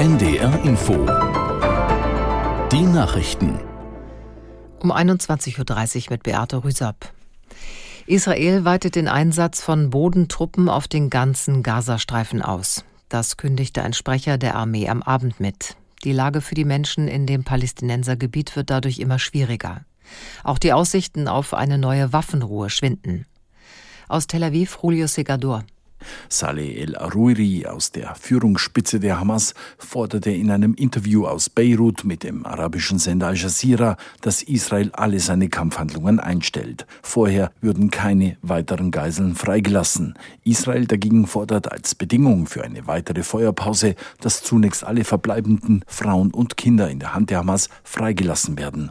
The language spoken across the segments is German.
NDR Info. Die Nachrichten. Um 21.30 Uhr mit Beate Rüsapp. Israel weitet den Einsatz von Bodentruppen auf den ganzen Gazastreifen aus. Das kündigte ein Sprecher der Armee am Abend mit. Die Lage für die Menschen in dem Palästinensergebiet wird dadurch immer schwieriger. Auch die Aussichten auf eine neue Waffenruhe schwinden. Aus Tel Aviv, Julio Segador. Saleh el-Aruiri aus der Führungsspitze der Hamas forderte in einem Interview aus Beirut mit dem arabischen Sender Al Jazeera, dass Israel alle seine Kampfhandlungen einstellt. Vorher würden keine weiteren Geiseln freigelassen. Israel dagegen fordert als Bedingung für eine weitere Feuerpause, dass zunächst alle verbleibenden Frauen und Kinder in der Hand der Hamas freigelassen werden.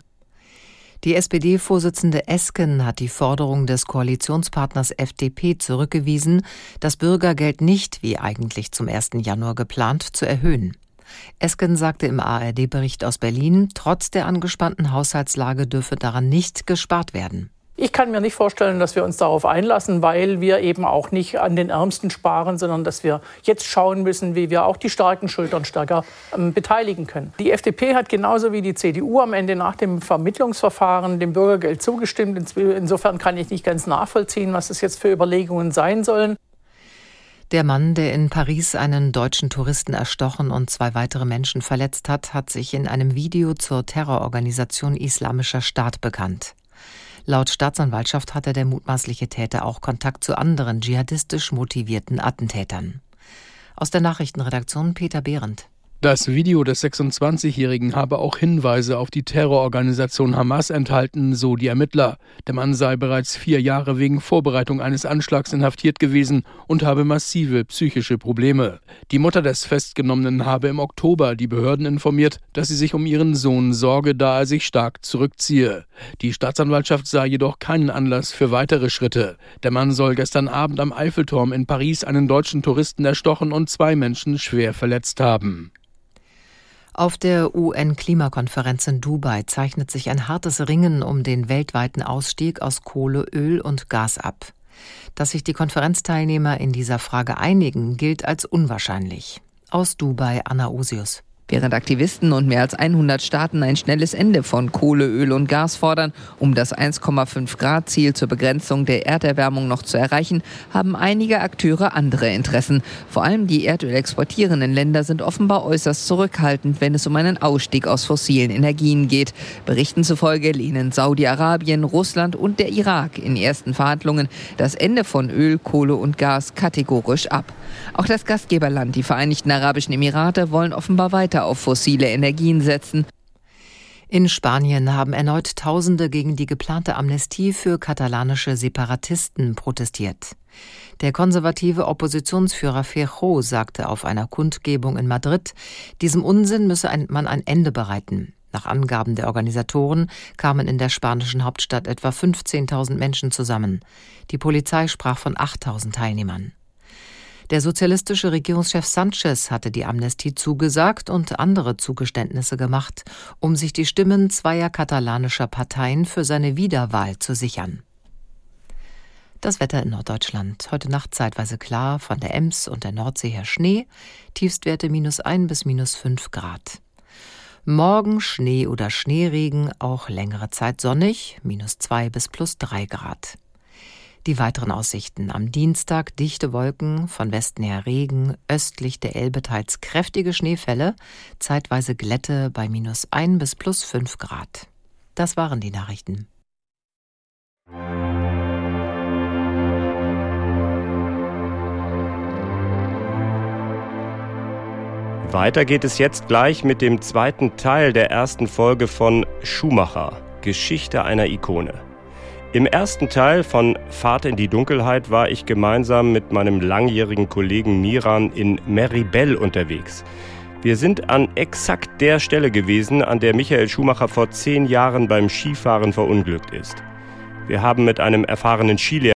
Die SPD-Vorsitzende Esken hat die Forderung des Koalitionspartners FDP zurückgewiesen, das Bürgergeld nicht, wie eigentlich zum 1. Januar geplant, zu erhöhen. Esken sagte im ARD-Bericht aus Berlin, trotz der angespannten Haushaltslage dürfe daran nicht gespart werden. Ich kann mir nicht vorstellen, dass wir uns darauf einlassen, weil wir eben auch nicht an den Ärmsten sparen, sondern dass wir jetzt schauen müssen, wie wir auch die starken Schultern stärker ähm, beteiligen können. Die FDP hat genauso wie die CDU am Ende nach dem Vermittlungsverfahren dem Bürgergeld zugestimmt. Insofern kann ich nicht ganz nachvollziehen, was es jetzt für Überlegungen sein sollen. Der Mann, der in Paris einen deutschen Touristen erstochen und zwei weitere Menschen verletzt hat, hat sich in einem Video zur Terrororganisation Islamischer Staat bekannt. Laut Staatsanwaltschaft hatte der mutmaßliche Täter auch Kontakt zu anderen dschihadistisch motivierten Attentätern. Aus der Nachrichtenredaktion Peter Behrendt. Das Video des 26-Jährigen habe auch Hinweise auf die Terrororganisation Hamas enthalten, so die Ermittler. Der Mann sei bereits vier Jahre wegen Vorbereitung eines Anschlags inhaftiert gewesen und habe massive psychische Probleme. Die Mutter des Festgenommenen habe im Oktober die Behörden informiert, dass sie sich um ihren Sohn sorge, da er sich stark zurückziehe. Die Staatsanwaltschaft sah jedoch keinen Anlass für weitere Schritte. Der Mann soll gestern Abend am Eiffelturm in Paris einen deutschen Touristen erstochen und zwei Menschen schwer verletzt haben. Auf der UN-Klimakonferenz in Dubai zeichnet sich ein hartes Ringen um den weltweiten Ausstieg aus Kohle, Öl und Gas ab. Dass sich die Konferenzteilnehmer in dieser Frage einigen, gilt als unwahrscheinlich. Aus Dubai Anna Osius. Während Aktivisten und mehr als 100 Staaten ein schnelles Ende von Kohle, Öl und Gas fordern, um das 1,5 Grad Ziel zur Begrenzung der Erderwärmung noch zu erreichen, haben einige Akteure andere Interessen. Vor allem die Erdöl exportierenden Länder sind offenbar äußerst zurückhaltend, wenn es um einen Ausstieg aus fossilen Energien geht. Berichten zufolge lehnen Saudi-Arabien, Russland und der Irak in ersten Verhandlungen das Ende von Öl, Kohle und Gas kategorisch ab. Auch das Gastgeberland, die Vereinigten Arabischen Emirate, wollen offenbar weiter weiter auf fossile Energien setzen. In Spanien haben erneut Tausende gegen die geplante Amnestie für katalanische Separatisten protestiert. Der konservative Oppositionsführer Feijó sagte auf einer Kundgebung in Madrid, diesem Unsinn müsse man ein Ende bereiten. Nach Angaben der Organisatoren kamen in der spanischen Hauptstadt etwa 15.000 Menschen zusammen. Die Polizei sprach von 8.000 Teilnehmern. Der sozialistische Regierungschef Sanchez hatte die Amnestie zugesagt und andere Zugeständnisse gemacht, um sich die Stimmen zweier katalanischer Parteien für seine Wiederwahl zu sichern. Das Wetter in Norddeutschland. Heute Nacht zeitweise klar, von der Ems und der Nordsee her Schnee, Tiefstwerte minus ein bis minus fünf Grad. Morgen Schnee oder Schneeregen, auch längere Zeit sonnig, minus zwei bis plus drei Grad. Die weiteren Aussichten. Am Dienstag dichte Wolken, von Westen her Regen, östlich der Elbe teils kräftige Schneefälle, zeitweise Glätte bei minus 1 bis plus 5 Grad. Das waren die Nachrichten. Weiter geht es jetzt gleich mit dem zweiten Teil der ersten Folge von Schumacher, Geschichte einer Ikone. Im ersten Teil von Fahrt in die Dunkelheit war ich gemeinsam mit meinem langjährigen Kollegen Miran in Meribel unterwegs. Wir sind an exakt der Stelle gewesen, an der Michael Schumacher vor zehn Jahren beim Skifahren verunglückt ist. Wir haben mit einem erfahrenen Skilehrer